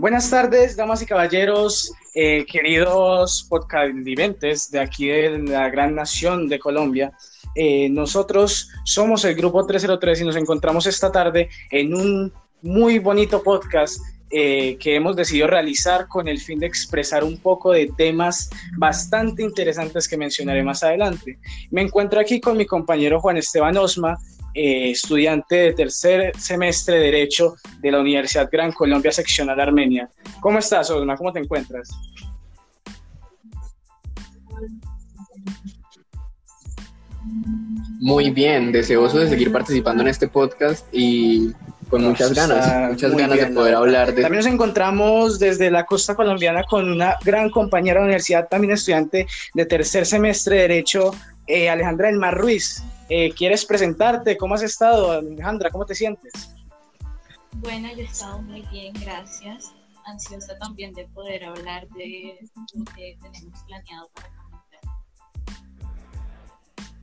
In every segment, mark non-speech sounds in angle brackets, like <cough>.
Buenas tardes, damas y caballeros, eh, queridos podcastiventes de aquí de la gran nación de Colombia. Eh, nosotros somos el grupo 303 y nos encontramos esta tarde en un muy bonito podcast eh, que hemos decidido realizar con el fin de expresar un poco de temas bastante interesantes que mencionaré más adelante. Me encuentro aquí con mi compañero Juan Esteban Osma, eh, estudiante de tercer semestre de Derecho de la Universidad Gran Colombia Seccional Armenia. ¿Cómo estás, Osma? ¿Cómo te encuentras? Muy bien, deseoso de seguir participando en este podcast y con muchas ganas, muchas ganas de poder hablar de... También nos encontramos desde la costa colombiana con una gran compañera de la universidad, también estudiante de tercer semestre de Derecho, eh, Alejandra Elmar Ruiz. Eh, ¿Quieres presentarte? ¿Cómo has estado, Alejandra? ¿Cómo te sientes? Bueno, yo he estado muy bien, gracias. Ansiosa también de poder hablar de lo que tenemos planeado para comentar.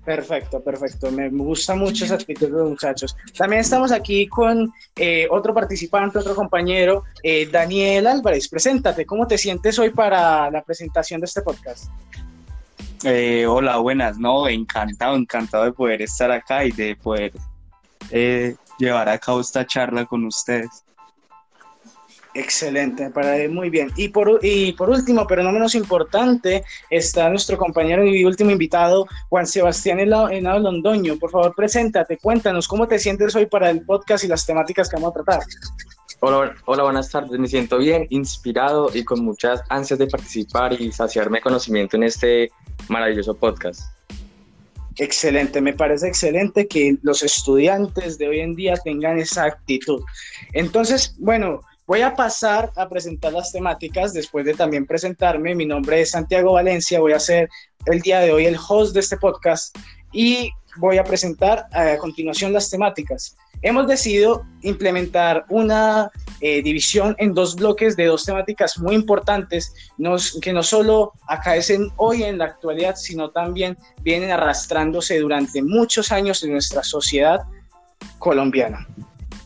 Perfecto, perfecto. Me gusta mucho esa actitud de los muchachos. También estamos aquí con eh, otro participante, otro compañero, eh, Daniel Álvarez. Preséntate, ¿cómo te sientes hoy para la presentación de este podcast? Eh, hola, buenas, no, encantado, encantado de poder estar acá y de poder eh, llevar a cabo esta charla con ustedes. Excelente, para muy bien. Y por, y por último, pero no menos importante, está nuestro compañero y último invitado, Juan Sebastián Henao Londoño. Por favor, preséntate, cuéntanos cómo te sientes hoy para el podcast y las temáticas que vamos a tratar. Hola, hola, buenas tardes. Me siento bien, inspirado y con muchas ansias de participar y saciarme conocimiento en este maravilloso podcast. Excelente, me parece excelente que los estudiantes de hoy en día tengan esa actitud. Entonces, bueno, voy a pasar a presentar las temáticas después de también presentarme. Mi nombre es Santiago Valencia, voy a ser el día de hoy el host de este podcast y voy a presentar a continuación las temáticas. Hemos decidido implementar una eh, división en dos bloques de dos temáticas muy importantes que no solo acaecen hoy en la actualidad, sino también vienen arrastrándose durante muchos años en nuestra sociedad colombiana.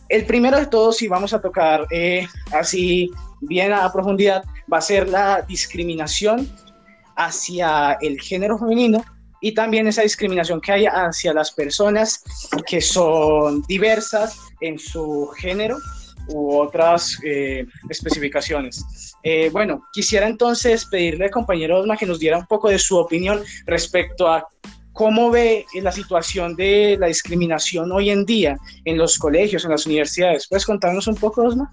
El primero de todos, y vamos a tocar eh, así bien a profundidad, va a ser la discriminación hacia el género femenino y también esa discriminación que hay hacia las personas que son diversas en su género u otras eh, especificaciones. Eh, bueno, quisiera entonces pedirle al compañero Osma que nos diera un poco de su opinión respecto a cómo ve la situación de la discriminación hoy en día en los colegios, en las universidades. ¿Puedes contarnos un poco, Osma?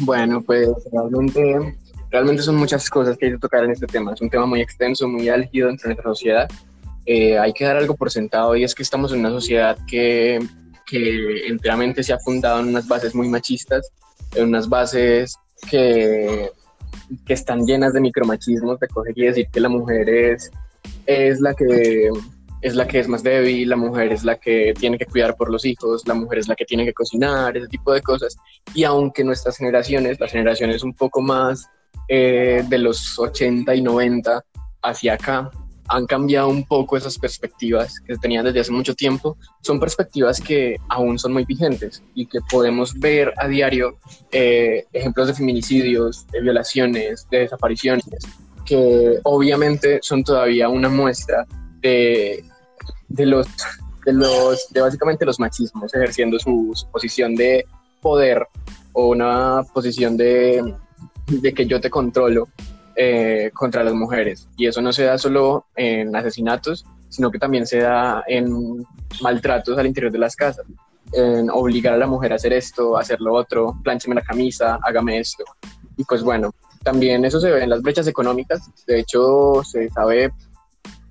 Bueno, pues realmente, realmente son muchas cosas que hay que tocar en este tema. Es un tema muy extenso, muy álgido entre nuestra sociedad. Eh, hay que dar algo por sentado y es que estamos en una sociedad que, que enteramente se ha fundado en unas bases muy machistas, en unas bases que, que están llenas de micromachismos, de coger y decir que la mujer es, es la que es la que es más débil, la mujer es la que tiene que cuidar por los hijos, la mujer es la que tiene que cocinar, ese tipo de cosas. Y aunque nuestras generaciones, las generaciones un poco más eh, de los 80 y 90 hacia acá, han cambiado un poco esas perspectivas que se tenían desde hace mucho tiempo, son perspectivas que aún son muy vigentes y que podemos ver a diario eh, ejemplos de feminicidios, de violaciones, de desapariciones, que obviamente son todavía una muestra de, de los, de los, de básicamente los machismos ejerciendo su, posición de poder o una posición de, de que yo te controlo eh, contra las mujeres. Y eso no se da solo en asesinatos, sino que también se da en maltratos al interior de las casas, en obligar a la mujer a hacer esto, a hacer lo otro, plancheme la camisa, hágame esto. Y pues bueno, también eso se ve en las brechas económicas. De hecho, se sabe,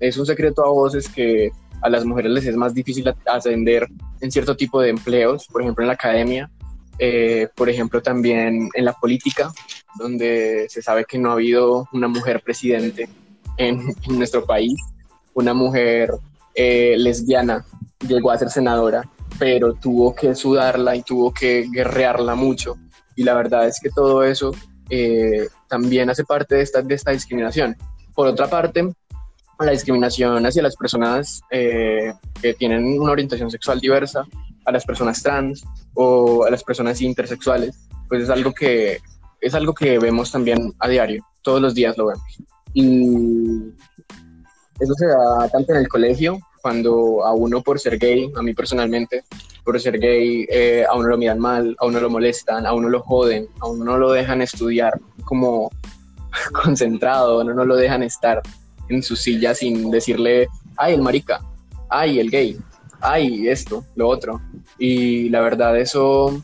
es un secreto a voces que a las mujeres les es más difícil ascender en cierto tipo de empleos, por ejemplo en la academia, eh, por ejemplo también en la política, donde se sabe que no ha habido una mujer presidente en, nuestro país, una mujer eh, lesbiana llegó a ser senadora, pero tuvo que sudarla y tuvo que guerrearla mucho. Y la verdad es que todo eso eh, también hace parte de esta, de esta discriminación. Por otra parte, la discriminación hacia las personas eh, que tienen una orientación sexual diversa, a las personas trans o a las personas intersexuales, pues es algo que es algo que vemos también a diario, todos los días lo vemos. Y eso se da tanto en el colegio, cuando a uno por ser gay, a mí personalmente, por ser gay, eh, a uno lo miran mal, a uno lo molestan, a uno lo joden, a uno no lo dejan estudiar como <laughs> concentrado, a uno no lo dejan estar en su silla sin decirle, ay, el marica, ay, el gay, ay, esto, lo otro. Y la verdad, eso,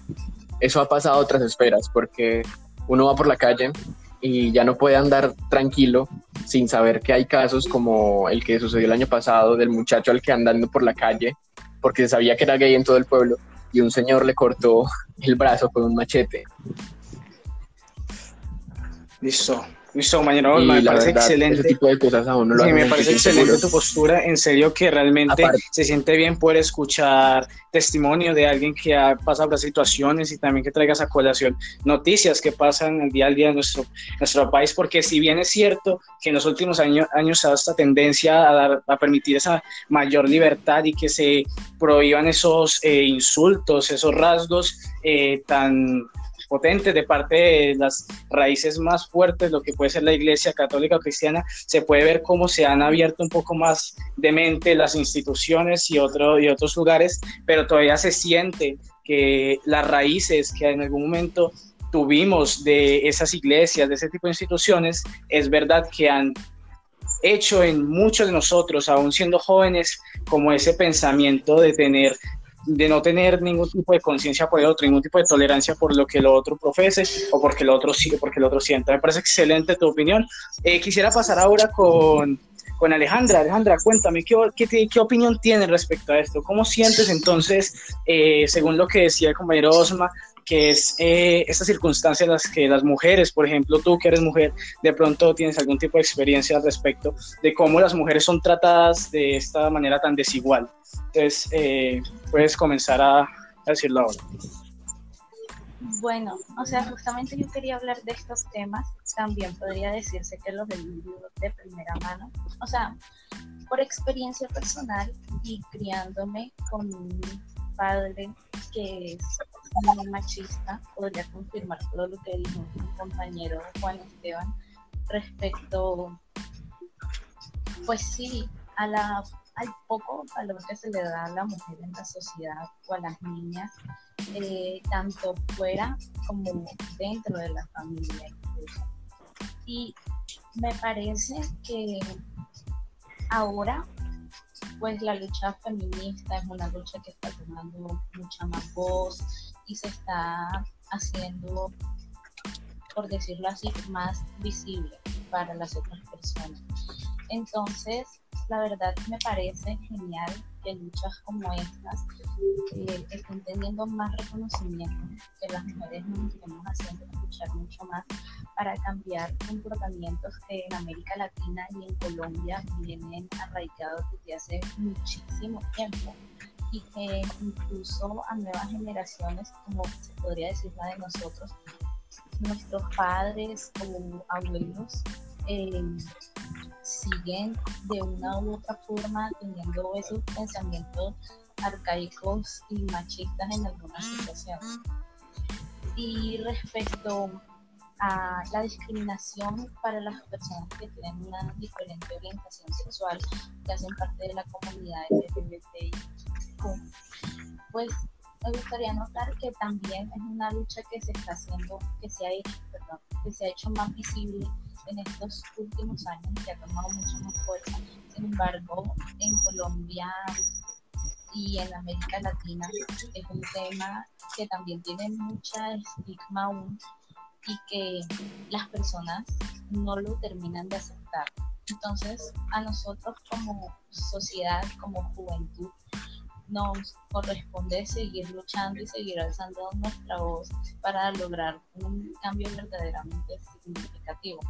eso ha pasado a otras esperas, porque uno va por la calle y ya no puede andar tranquilo sin saber que hay casos como el que sucedió el año pasado del muchacho al que andando por la calle porque sabía que era gay en todo el pueblo y un señor le cortó el brazo con un machete. Listo. Listo, compañero, me parece excelente. Ese tipo de cosas a uno lo sí, me parece excelente tu postura. En serio que realmente se siente bien poder escuchar testimonio de alguien que ha pasado por situaciones y también que traigas a colación noticias que pasan el día al día en nuestro, nuestro país, porque si bien es cierto que en los últimos años, años ha dado esta tendencia a, dar, a permitir esa mayor libertad y que se prohíban esos eh, insultos, esos rasgos eh, tan potentes de parte de las raíces más fuertes, lo que puede ser la iglesia católica cristiana, se puede ver cómo se han abierto un poco más de mente las instituciones y, otro, y otros lugares, pero todavía se siente que las raíces que en algún momento tuvimos de esas iglesias, de ese tipo de instituciones, es verdad que han hecho en muchos de nosotros, aún siendo jóvenes, como ese pensamiento de tener de no tener ningún tipo de conciencia por el otro, ningún tipo de tolerancia por lo que el otro profese o porque el otro sigue, porque el otro sienta. Me parece excelente tu opinión. Eh, quisiera pasar ahora con, con Alejandra. Alejandra, cuéntame, ¿qué, qué, qué opinión tienes respecto a esto? ¿Cómo sientes entonces, eh, según lo que decía el compañero Osma, que es eh, estas circunstancias en las que las mujeres, por ejemplo, tú que eres mujer, de pronto tienes algún tipo de experiencia al respecto de cómo las mujeres son tratadas de esta manera tan desigual. Entonces, eh, puedes comenzar a, decirlo ahora. Bueno, o sea, justamente yo quería hablar de estos temas. También podría decirse que los del de primera mano. O sea, por experiencia personal y criándome con un padre que es machista, podría confirmar todo lo que dijo mi compañero Juan Esteban respecto, pues sí, a la, al poco valor que se le da a la mujer en la sociedad o a las niñas, eh, tanto fuera como dentro de la familia Y me parece que ahora pues la lucha feminista es una lucha que está tomando mucha más voz y se está haciendo, por decirlo así, más visible para las otras personas. Entonces, la verdad me parece genial que luchas como estas eh, estén teniendo más reconocimiento, que las mujeres nos estemos haciendo escuchar mucho más para cambiar comportamientos que en América Latina y en Colombia vienen arraigados desde hace muchísimo tiempo y que incluso a nuevas generaciones, como se podría decir la de nosotros, nuestros padres o abuelos, eh, siguen de una u otra forma teniendo esos pensamientos arcaicos y machistas en algunas situaciones. Y respecto a la discriminación para las personas que tienen una diferente orientación sexual, que hacen parte de la comunidad LGBTI, pues me gustaría notar que también es una lucha que se está haciendo, que se ha hecho, que se ha hecho más visible en estos últimos años que ha tomado mucho más fuerza. Sin embargo, en Colombia y en América Latina es un tema que también tiene mucha estigma aún y que las personas no lo terminan de aceptar. Entonces, a nosotros como sociedad, como juventud, nos corresponde seguir luchando y seguir alzando nuestra voz para lograr un cambio verdaderamente significativo.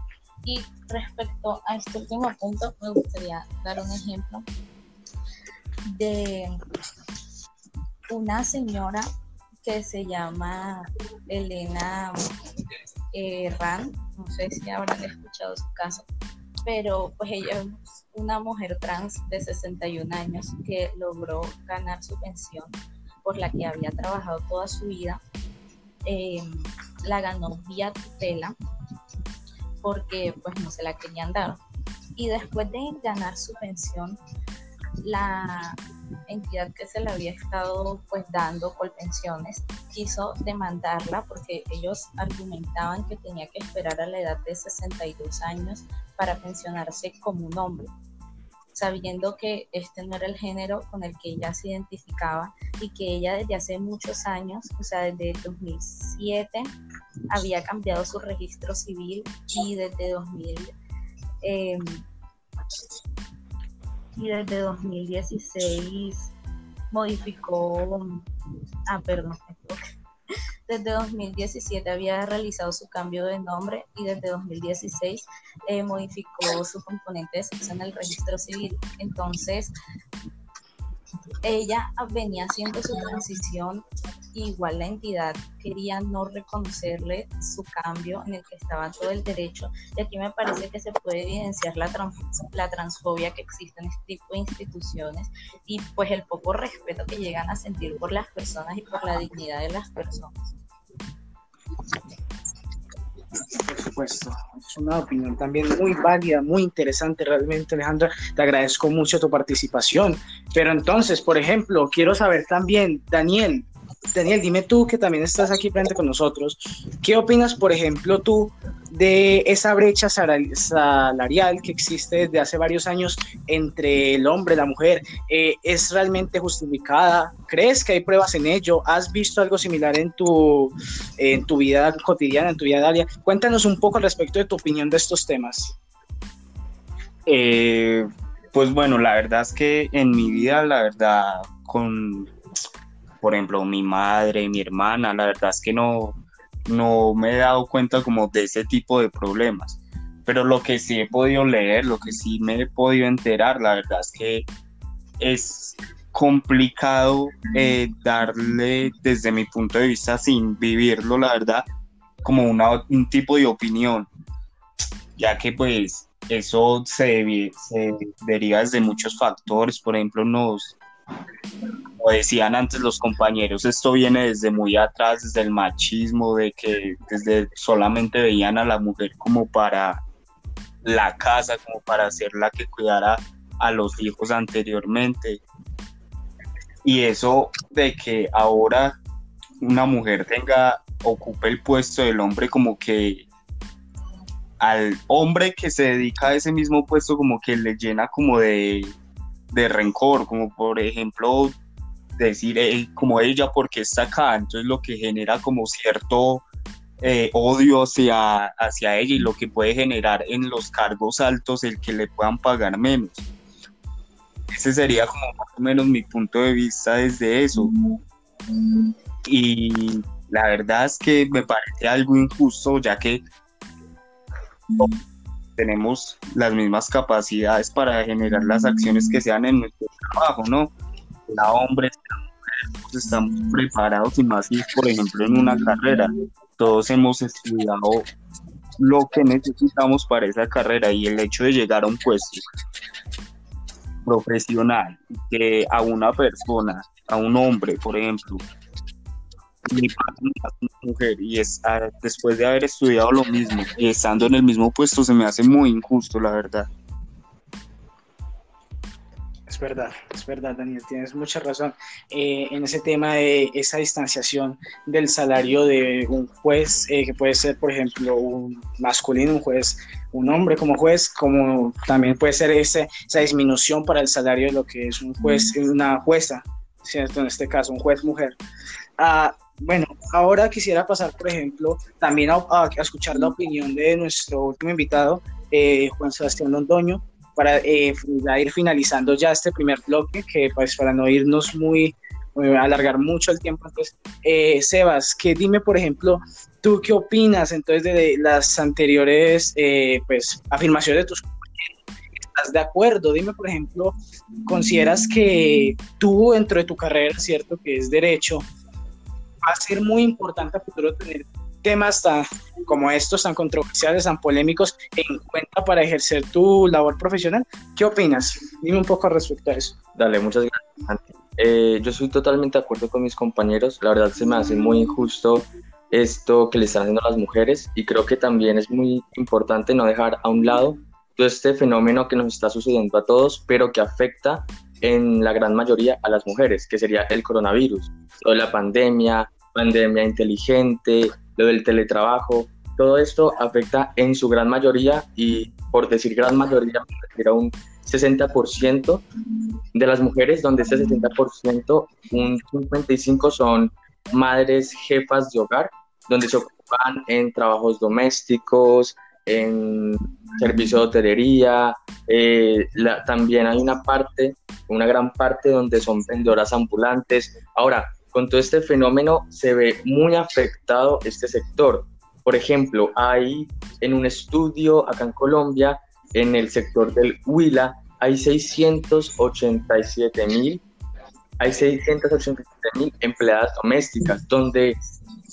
Y respecto a este último punto, me gustaría dar un ejemplo de una señora que se llama Elena eh, no sé si habrán escuchado su caso, pero pues ella es una mujer trans de 61 años que logró ganar su pensión por la que había trabajado toda su vida, eh, la ganó vía tutela porque pues no se la querían dar. Y después de ganar su pensión, la entidad que se le había estado pues dando por pensiones quiso demandarla porque ellos argumentaban que tenía que esperar a la edad de 62 años para pensionarse como un hombre sabiendo que este no era el género con el que ella se identificaba y que ella desde hace muchos años, o sea, desde 2007, había cambiado su registro civil y desde 2000 em, y desde 2016 modificó, ah, perdón, desde 2017 había realizado su cambio de nombre y desde 2016 eh, modificó su componente de sexo en el registro civil. Entonces, ella venía haciendo su transición, igual la entidad quería no reconocerle su cambio en el que estaba todo el derecho, y aquí me parece que se puede evidenciar la, la transfobia que existe en este tipo de instituciones y pues el poco respeto que llegan a sentir por las personas y por la dignidad de las personas. Por supuesto, es una opinión también muy válida, muy interesante realmente, Alejandra. Te agradezco mucho tu participación. Pero entonces, por ejemplo, quiero saber también, Daniel, Daniel, dime tú que también estás aquí frente con nosotros, ¿qué opinas, por ejemplo, tú de esa brecha salarial que existe desde hace varios años entre el hombre y la mujer? Eh, ¿Es realmente justificada? ¿Crees que hay pruebas en ello? ¿Has visto algo similar en tu, en tu vida cotidiana, en tu vida diaria? Cuéntanos un poco respecto de tu opinión de estos temas. Eh, pues bueno, la verdad es que en mi vida, la verdad, con por ejemplo, mi madre, mi hermana, la verdad es que no, no me he dado cuenta como de ese tipo de problemas. Pero lo que sí he podido leer, lo que sí me he podido enterar, la verdad es que es complicado eh, darle desde mi punto de vista sin vivirlo, la verdad, como una, un tipo de opinión, ya que pues eso se, se deriva desde muchos factores, por ejemplo, nos, como decían antes los compañeros, esto viene desde muy atrás, desde el machismo, de que desde solamente veían a la mujer como para la casa, como para ser la que cuidara a los hijos anteriormente. Y eso de que ahora una mujer tenga, ocupe el puesto del hombre como que al hombre que se dedica a ese mismo puesto como que le llena como de de rencor, como por ejemplo decir como ella porque está acá, entonces lo que genera como cierto eh, odio hacia, hacia ella y lo que puede generar en los cargos altos el que le puedan pagar menos. Ese sería como más o menos mi punto de vista desde eso. Y la verdad es que me parece algo injusto ya que tenemos las mismas capacidades para generar las acciones que sean en nuestro trabajo, ¿no? La hombre, estamos preparados y más, por ejemplo, en una carrera. Todos hemos estudiado lo que necesitamos para esa carrera y el hecho de llegar a un puesto profesional que a una persona, a un hombre, por ejemplo, mi una mujer y es ah, después de haber estudiado lo mismo y estando en el mismo puesto se me hace muy injusto, la verdad. Es verdad, es verdad, Daniel, tienes mucha razón eh, en ese tema de esa distanciación del salario de un juez, eh, que puede ser, por ejemplo, un masculino, un juez, un hombre como juez, como también puede ser ese, esa disminución para el salario de lo que es un juez, una jueza, ¿cierto? En este caso, un juez mujer. Ah, bueno, ahora quisiera pasar, por ejemplo, también a, escuchar la opinión de nuestro último invitado, eh, Juan Sebastián Londoño, para eh, ir finalizando ya este primer bloque, que pues para no irnos muy, eh, alargar mucho el tiempo. Entonces, Sebas, que dime, por ejemplo, ¿tú qué opinas entonces de, las anteriores pues, afirmaciones de tus compañeros? ¿Estás de acuerdo? Dime, por ejemplo, ¿consideras que tú dentro de tu carrera, cierto, que es derecho, va a ser muy importante a futuro tener temas tan, como estos, tan controversiales, tan polémicos, en cuenta para ejercer tu labor profesional. ¿Qué opinas? Dime un poco respecto a eso. Dale, muchas gracias. eh, yo estoy totalmente de acuerdo con mis compañeros. La verdad se me hace muy injusto esto que le están haciendo a las mujeres y creo que también es muy importante no dejar a un lado todo este fenómeno que nos está sucediendo a todos, pero que afecta en la gran mayoría a las mujeres, que sería el coronavirus, de la pandemia, pandemia inteligente, lo del teletrabajo, todo esto afecta en su gran mayoría y por decir gran mayoría, era un 60% de las mujeres, donde ese 60%, un 55% son madres jefas de hogar, donde se ocupan en trabajos domésticos, en servicio de hotelería, eh, también hay una parte, una gran parte donde son vendedoras ambulantes. Ahora, con todo este fenómeno se ve muy afectado este sector. Por ejemplo, hay en un estudio acá en Colombia, en el sector del Huila, hay 687 mil hay 687 mil empleadas domésticas, donde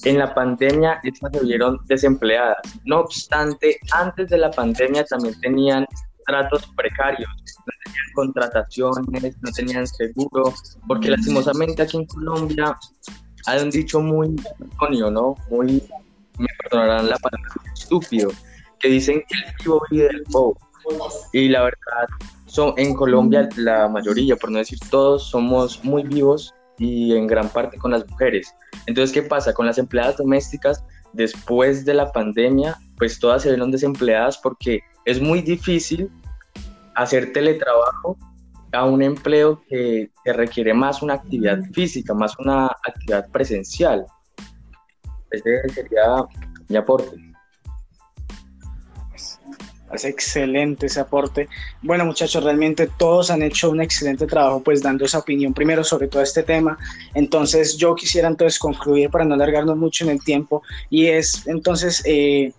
en la pandemia estas se vieron desempleadas. No obstante, antes de la pandemia también tenían tratos precarios, no tenían contrataciones, no tenían seguro, porque lastimosamente aquí en Colombia hay un dicho muy ¿no? Muy, me perdonarán la palabra, estúpido, que dicen que el vivo vive del pobre. Y la verdad, son, en Colombia la mayoría, por no decir todos, somos muy vivos y en gran parte con las mujeres. Entonces, ¿qué pasa? Con las empleadas domésticas, después de la pandemia, pues todas se vieron desempleadas porque es muy difícil hacer teletrabajo a un empleo que, que requiere más una actividad física, más una actividad presencial. Ese sería mi aporte. Es excelente ese aporte. Bueno, muchachos, realmente todos han hecho un excelente trabajo, pues dando esa opinión primero sobre todo este tema. Entonces, yo quisiera entonces concluir para no alargarnos mucho en el tiempo y es entonces, eh,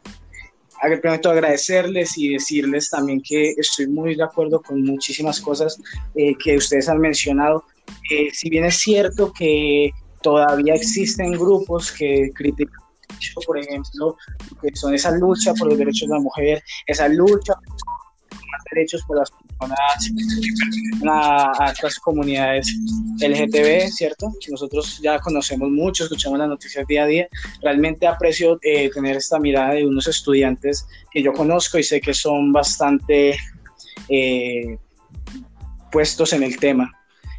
primero agradecerles y decirles también que estoy muy de acuerdo con muchísimas cosas eh, que ustedes han mencionado. Eh, si bien es cierto que todavía existen grupos que critican por ejemplo, que son esa lucha por los derechos de la mujer, esa lucha por los derechos por las personas a, estas comunidades LGTB, ¿cierto? Nosotros ya conocemos mucho, escuchamos las noticias día a día. Realmente aprecio eh, tener esta mirada de unos estudiantes que yo conozco y sé que son bastante eh, puestos en el tema.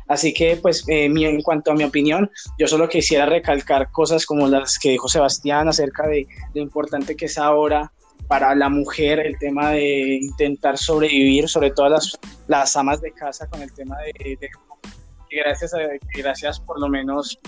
Así que, pues, eh, en cuanto a mi opinión, yo solo quisiera recalcar cosas como las que dijo Sebastián acerca de lo importante que es ahora para la mujer el tema de intentar sobrevivir, sobre todo las, las amas de casa con el tema de, gracias, a, gracias por lo menos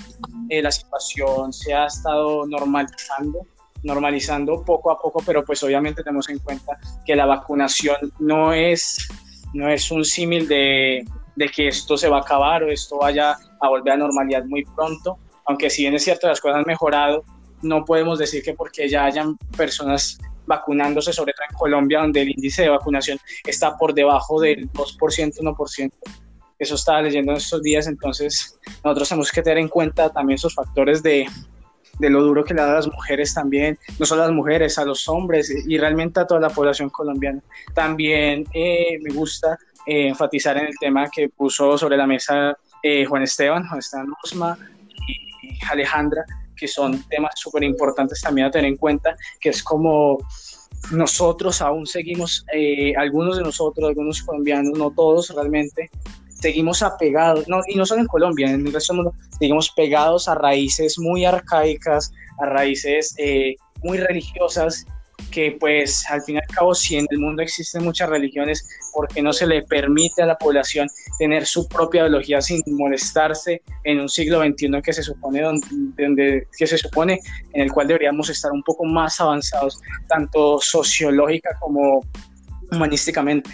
eh, la situación se ha estado normalizando normalizando poco a poco, pero pues obviamente tenemos en cuenta que la vacunación no es, no es un símil de, de que esto se va a acabar o esto vaya a volver a normalidad muy pronto, aunque si bien es cierto las cosas han mejorado, no podemos decir que porque ya hayan personas vacunándose, sobre todo en Colombia, donde el índice de vacunación está por debajo del 2%, 1%. Eso estaba leyendo en estos días, entonces nosotros tenemos que tener en cuenta también esos factores de, de lo duro que le da a las mujeres también, no solo a las mujeres, a los hombres y realmente a toda la población colombiana. También eh, me gusta eh, enfatizar en el tema que puso sobre la mesa eh, Juan Esteban, Juan Esteban Osma y Alejandra, que son temas súper importantes también a tener en cuenta, que es como nosotros aún seguimos, eh, algunos de nosotros, algunos colombianos, no todos realmente, seguimos apegados, no, y no solo en Colombia, en el resto del mundo, seguimos pegados a raíces muy arcaicas, a raíces muy religiosas que pues al fin y al cabo si en el mundo existen muchas religiones, porque no se le permite a la población tener su propia ideología sin molestarse en un siglo XXI que se supone donde, que se supone en el cual deberíamos estar un poco más avanzados, tanto sociológica como humanísticamente.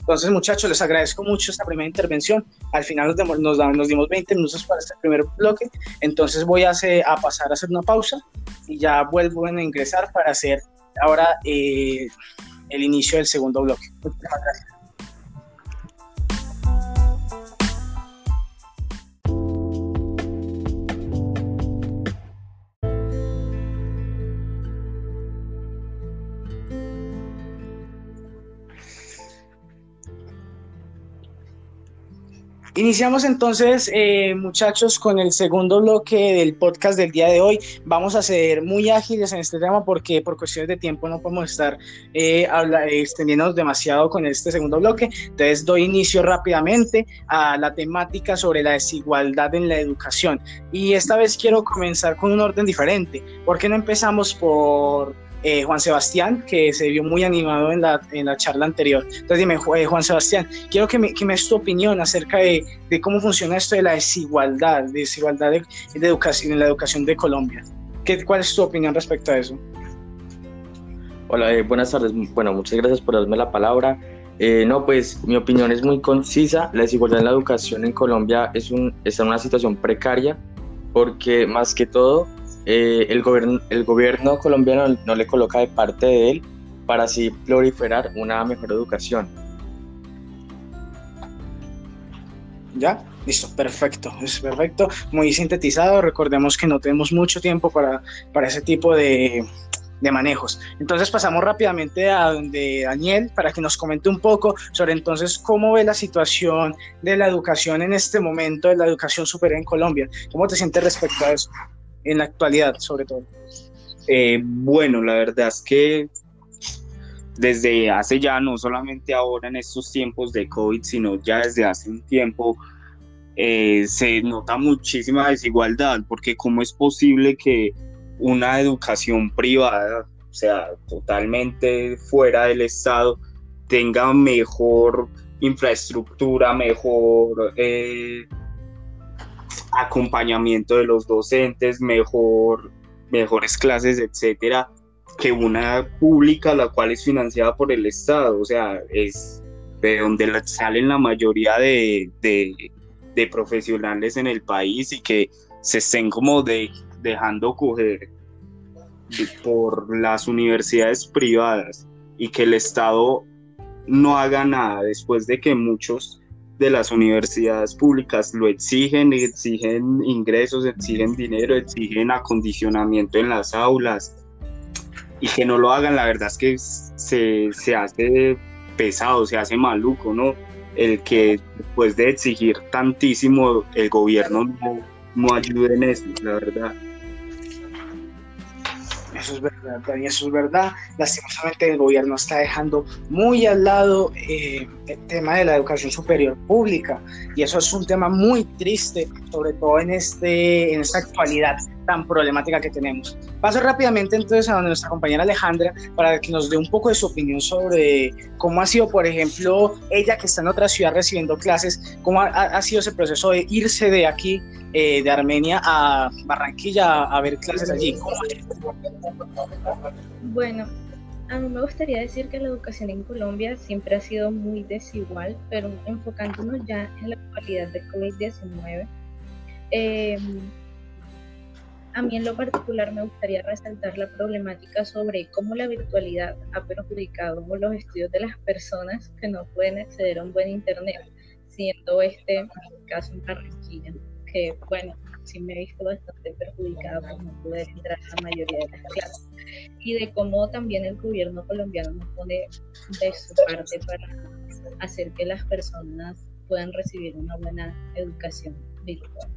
Entonces, muchachos, les agradezco mucho esta primera intervención. Al final nos, nos, nos dimos 20 minutos para este primer bloque. Entonces, voy a, a pasar a hacer una pausa y ya vuelvo a ingresar para hacer ahora eh, el inicio del segundo bloque. Gracias. Iniciamos entonces, eh, muchachos, con el segundo bloque del podcast del día de hoy. Vamos a ser muy ágiles en este tema porque por cuestiones de tiempo no podemos estar eh, extendiéndonos demasiado con este segundo bloque. Entonces doy inicio rápidamente a la temática sobre la desigualdad en la educación. Y esta vez quiero comenzar con un orden diferente. ¿Por qué no empezamos por eh, Juan Sebastián, que se vio muy animado en la, en la charla anterior. Entonces dime, eh, Juan Sebastián, quiero que me, que me des tu opinión acerca de, de, cómo funciona esto de la desigualdad, desigualdad de, de, educación, en la educación de Colombia. ¿Qué, ¿Cuál es tu opinión respecto a eso? Hola, eh, buenas tardes. Bueno, muchas gracias por darme la palabra. Eh, no, pues mi opinión es muy concisa. La desigualdad en la educación en Colombia es un, está en una situación precaria porque más que todo eh, el, gobierno, el gobierno colombiano no le coloca de parte de él para así proliferar una mejor educación. ¿Ya? Listo, perfecto, es perfecto, muy sintetizado. Recordemos que no tenemos mucho tiempo para, para ese tipo de, de manejos. Entonces pasamos rápidamente a donde Daniel para que nos comente un poco sobre entonces cómo ve la situación de la educación en este momento, de la educación superior en Colombia. ¿Cómo te sientes respecto a eso? En la actualidad, sobre todo? Eh, bueno, la verdad es que desde hace ya, no solamente ahora en estos tiempos de COVID, sino ya desde hace un tiempo, eh, se nota muchísima desigualdad, porque cómo es posible que una educación privada, o sea, totalmente fuera del Estado, tenga mejor infraestructura, mejor eh, acompañamiento de los docentes, mejor, mejores clases, etcétera, que una pública la cual es financiada por el Estado, o sea, es de donde salen la mayoría de, de, profesionales en el país y que se estén como de, dejando coger por las universidades privadas y que el Estado no haga nada después de que muchos de las universidades públicas lo exigen, exigen ingresos, exigen dinero, exigen acondicionamiento en las aulas y que no lo hagan, la verdad es que se, se hace pesado, se hace maluco, ¿no? El que después de exigir tantísimo el gobierno no, no ayude en eso, la verdad. Eso es verdad, Dani, eso es verdad. Lastimosamente el gobierno está dejando muy al lado eh, el tema de la educación superior pública y eso es un tema muy triste, sobre todo en, este, en esta actualidad tan problemática que tenemos. Paso rápidamente entonces a nuestra compañera Alejandra para que nos dé un poco de su opinión sobre cómo ha sido, por ejemplo, ella que está en otra ciudad recibiendo clases, cómo ha, ha sido ese proceso de irse de aquí, eh, de Armenia a Barranquilla a, ver clases allí. Bueno, a mí me gustaría decir que la educación en Colombia siempre ha sido muy desigual, pero enfocándonos ya en la actualidad de COVID-19. Eh, a mí en lo particular me gustaría resaltar la problemática sobre cómo la virtualidad ha perjudicado los estudios de las personas que no pueden acceder a un buen Internet, siendo este el caso en Barranquilla, que bueno, sí me he visto bastante perjudicada por no poder entrar a la mayoría de las clases, y de cómo también el gobierno colombiano no pone de su parte para hacer que las personas puedan recibir una buena educación virtual.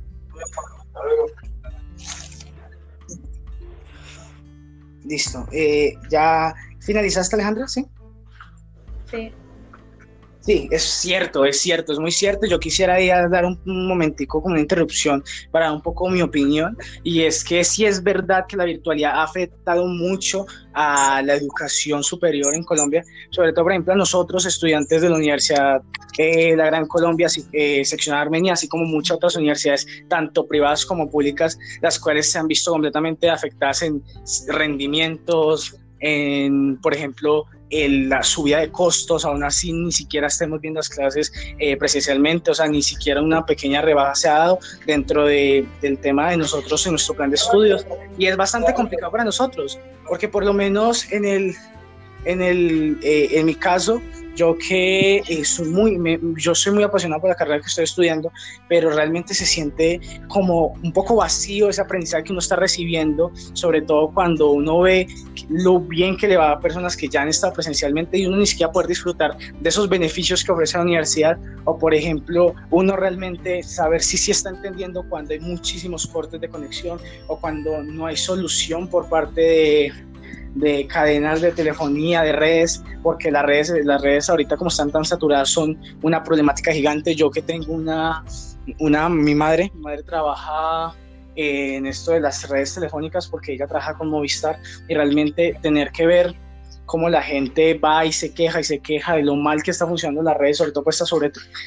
Listo. Eh, ¿Ya finalizaste, Alejandra? Sí. Sí. Sí, es cierto, es cierto, es muy cierto. Yo quisiera dar un, momentico como una interrupción para dar un poco mi opinión. Y es que sí es verdad que la virtualidad ha afectado mucho a la educación superior en Colombia, sobre todo, por ejemplo, a nosotros, estudiantes de la Universidad de la Gran Colombia, eh, sección Armenia, así como muchas otras universidades, tanto privadas como públicas, las cuales se han visto completamente afectadas en rendimientos, en, por ejemplo, la subida de costos, aún así ni siquiera estemos viendo las clases eh, presencialmente, o sea, ni siquiera una pequeña rebaja dentro de, del tema de nosotros en nuestro plan de estudios. Y es bastante complicado para nosotros, porque por lo menos en, el, en, el, eh, en mi caso, yo que eh, soy muy, yo soy muy apasionado por la carrera que estoy estudiando, pero realmente se siente como un poco vacío ese aprendizaje que uno está recibiendo, sobre todo cuando uno ve lo bien que le va a personas que ya han estado presencialmente y uno ni siquiera poder disfrutar de esos beneficios que ofrece la universidad, o por ejemplo, uno realmente saber si sí está entendiendo cuando hay muchísimos cortes de conexión o cuando no hay solución por parte de de cadenas de telefonía, de redes, porque las redes, las redes ahorita como están tan saturadas son una problemática gigante. Yo que tengo una, una mi madre, mi madre trabaja en esto de las redes telefónicas porque ella trabaja con Movistar y realmente tener que ver cómo la gente va y se queja y se queja de lo mal que está funcionando las redes, sobre todo por esta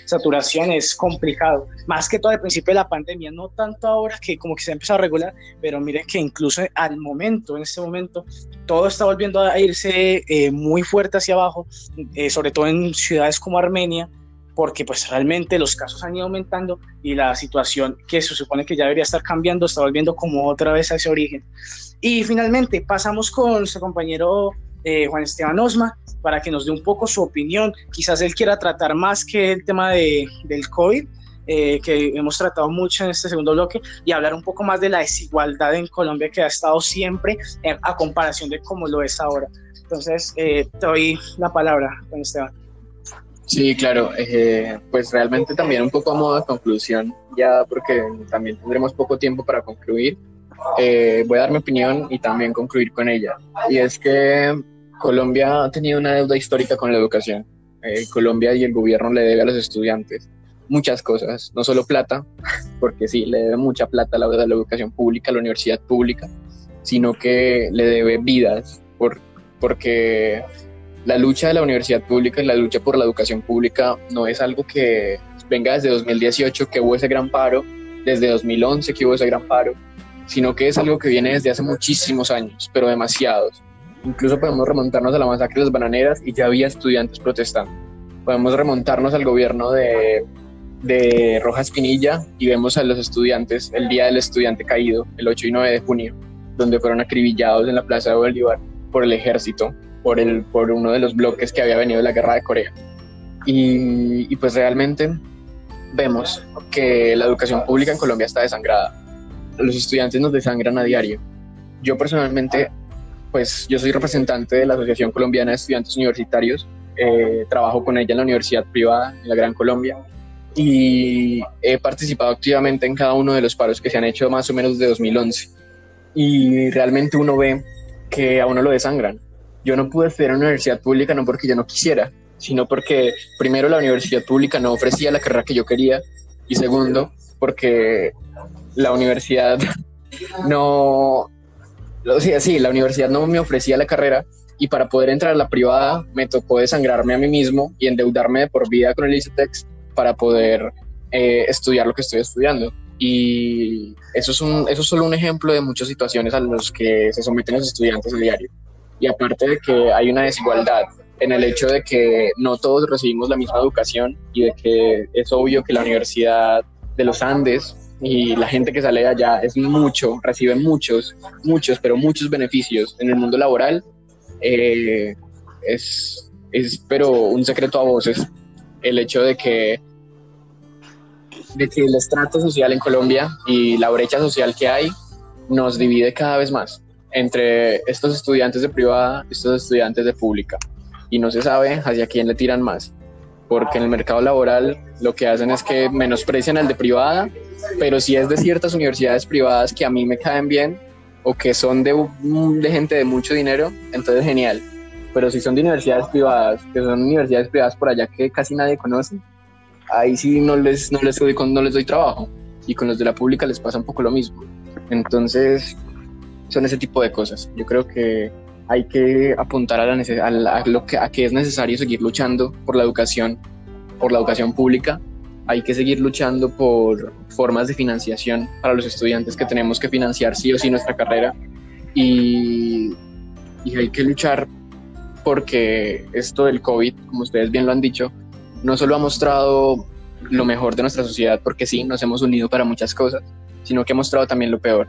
saturación, es complicado. Más que todo al principio de la pandemia, no tanto ahora que como que se ha empezado a regular, pero miren que incluso al momento, en este momento, todo está volviendo a irse eh, muy fuerte hacia abajo, eh, sobre todo en ciudades como Armenia, porque pues realmente los casos han ido aumentando y la situación que se supone que ya debería estar cambiando está volviendo como otra vez a ese origen. Y finalmente pasamos con nuestro compañero eh, Juan Esteban Osma para que nos dé un poco su opinión. Quizás él quiera tratar más que el tema de, del COVID, eh, que hemos tratado mucho en este segundo bloque, y hablar un poco más de la desigualdad en Colombia que ha estado siempre a comparación de cómo lo es ahora. Entonces, eh, te doy la palabra, Juan Esteban. Sí, claro, pues realmente también un poco a modo de conclusión, ya porque también tendremos poco tiempo para concluir. voy a dar mi opinión y también concluir con ella. Y es que Colombia ha tenido una deuda histórica con la educación. Eh, Colombia y el gobierno le debe a los estudiantes muchas cosas, no solo plata, <laughs> porque sí, le debe mucha plata a la, la educación pública, a la universidad pública, sino que le debe vidas, por, porque la lucha de la universidad pública y la lucha por la educación pública no es algo que venga desde 2018, que hubo ese gran paro, desde 2011 que hubo ese gran paro, sino que es algo que viene desde hace muchísimos años, pero demasiados. Incluso podemos remontarnos a la masacre de las bananeras y ya había estudiantes protestando. Podemos remontarnos al gobierno de, de Rojas Pinilla y vemos a los estudiantes el día del estudiante caído, el 8 y 9 de junio, donde fueron acribillados en la Plaza de Bolívar por el ejército, por, el, por uno de los bloques que había venido de la guerra de Corea. Y, y pues realmente vemos que la educación pública en Colombia está desangrada. Los estudiantes nos desangran a diario. Yo personalmente pues yo soy representante de la Asociación Colombiana de Estudiantes Universitarios, eh, trabajo con ella en la Universidad Privada en la Gran Colombia y he participado activamente en cada uno de los paros que se han hecho más o menos de 2011 y realmente uno ve que a uno lo desangran. Yo no pude estudiar en una universidad pública no porque yo no quisiera, sino porque primero la universidad pública no ofrecía la carrera que yo quería y segundo porque la universidad <laughs> no, o sea, sí, la universidad no me ofrecía la carrera y para poder entrar a la privada me tocó desangrarme a mí mismo y endeudarme de por vida con el ICETEX para poder eh, estudiar lo que estoy estudiando. Y eso es, un, eso es solo un ejemplo de muchas situaciones a las que se someten los estudiantes a diario. Y aparte de que hay una desigualdad en el hecho de que no todos recibimos la misma educación y de que es obvio que la Universidad de los Andes y la gente que sale de allá es mucho, recibe muchos, muchos, pero muchos beneficios en el mundo laboral. Eh, es, es, pero un secreto a voces el hecho de que, de que el estrato social en Colombia y la brecha social que hay nos divide cada vez más entre estos estudiantes de privada y estos estudiantes de pública. Y no se sabe hacia quién le tiran más porque en el mercado laboral lo que hacen es que menosprecian al de privada, pero si es de ciertas universidades privadas que a mí me caen bien o que son de, de gente de mucho dinero, entonces genial. Pero si son de universidades privadas, que son universidades privadas por allá que casi nadie conoce, ahí sí no les, no les, doy, no les doy trabajo. Y con los de la pública les pasa un poco lo mismo. Entonces, son ese tipo de cosas. Yo creo que hay que apuntar a, la lo que, a que es necesario seguir luchando por la educación, por la educación pública. Hay que seguir luchando por formas de financiación para los estudiantes que tenemos que financiar sí o sí nuestra carrera. Y, hay que luchar porque esto del COVID, como ustedes bien lo han dicho, no solo ha mostrado lo mejor de nuestra sociedad, porque sí, nos hemos unido para muchas cosas, sino que ha mostrado también lo peor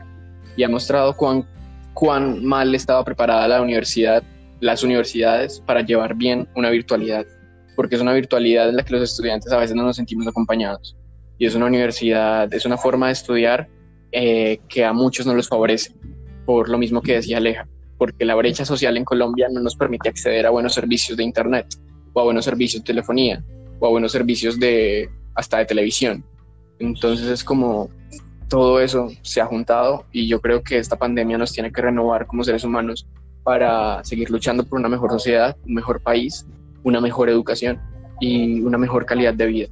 y ha mostrado cuán cuán mal estaba preparada la universidad, las universidades para llevar bien una virtualidad. Porque es una virtualidad en la que los estudiantes a veces no nos sentimos acompañados. Y es una universidad, es una forma de estudiar eh, que a muchos no los favorece, por lo mismo que decía Aleja, porque la brecha social en Colombia no nos permite acceder a buenos servicios de Internet, o a buenos servicios de telefonía, o a buenos servicios de hasta de televisión. Entonces es como todo eso se ha juntado y yo creo que esta pandemia nos tiene que renovar como seres humanos para seguir luchando por una mejor sociedad, un mejor país, una mejor educación y una mejor calidad de vida.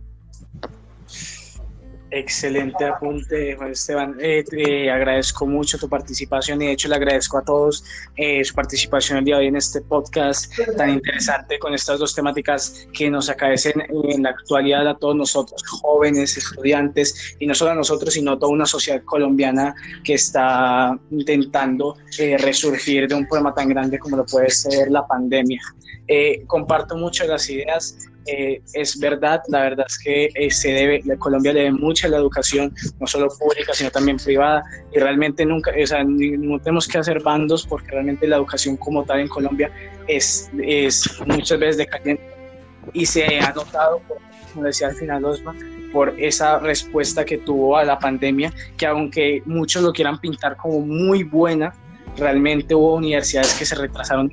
Excelente apunte, Juan Esteban. Eh, te agradezco mucho tu participación y de hecho le agradezco a todos eh, su participación el día de hoy en este podcast tan interesante con estas dos temáticas que nos acaecen en la actualidad a todos nosotros, jóvenes, estudiantes, y no solo a nosotros, sino a toda una sociedad colombiana que está intentando eh, resurgir de un problema tan grande como lo puede ser la pandemia. comparto mucho las ideas eh, es verdad, la verdad es que eh, se debe, Colombia debe mucho a la educación, no solo pública, sino también privada, y realmente nunca, o sea, no tenemos que hacer bandos porque realmente la educación como tal en Colombia es, es muchas veces decayente. Y se ha notado, como decía al final Osma, por esa respuesta que tuvo a la pandemia, que aunque muchos lo quieran pintar como muy buena, realmente hubo universidades que se retrasaron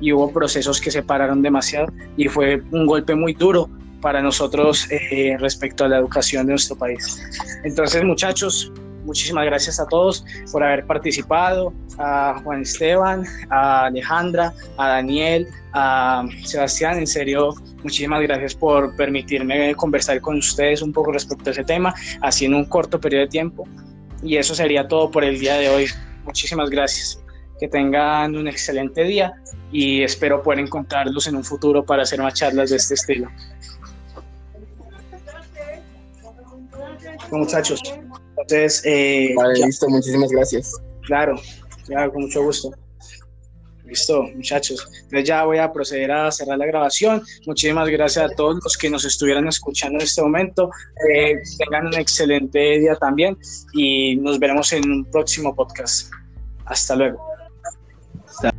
y hubo procesos que se pararon demasiado y fue un golpe muy duro para nosotros eh, respecto a la educación de nuestro país. Entonces, muchachos, muchísimas gracias a todos por haber participado, a Juan Esteban, a Alejandra, a Daniel, a Sebastián, en serio, muchísimas gracias por permitirme conversar con ustedes un poco respecto a ese tema, así en un corto periodo de tiempo. Y eso sería todo por el día de hoy. Muchísimas gracias. Que tengan un excelente día y espero poder encontrarlos en un futuro para hacer más charlas de este estilo. muchachos, entonces... Eh, vale, listo, muchísimas gracias. Claro, claro, con mucho gusto. Listo, muchachos. Entonces ya voy a proceder a cerrar la grabación. Muchísimas gracias a todos los que nos estuvieran escuchando en este momento. Eh, tengan un excelente día también y nos veremos en un próximo podcast. Hasta luego. Hasta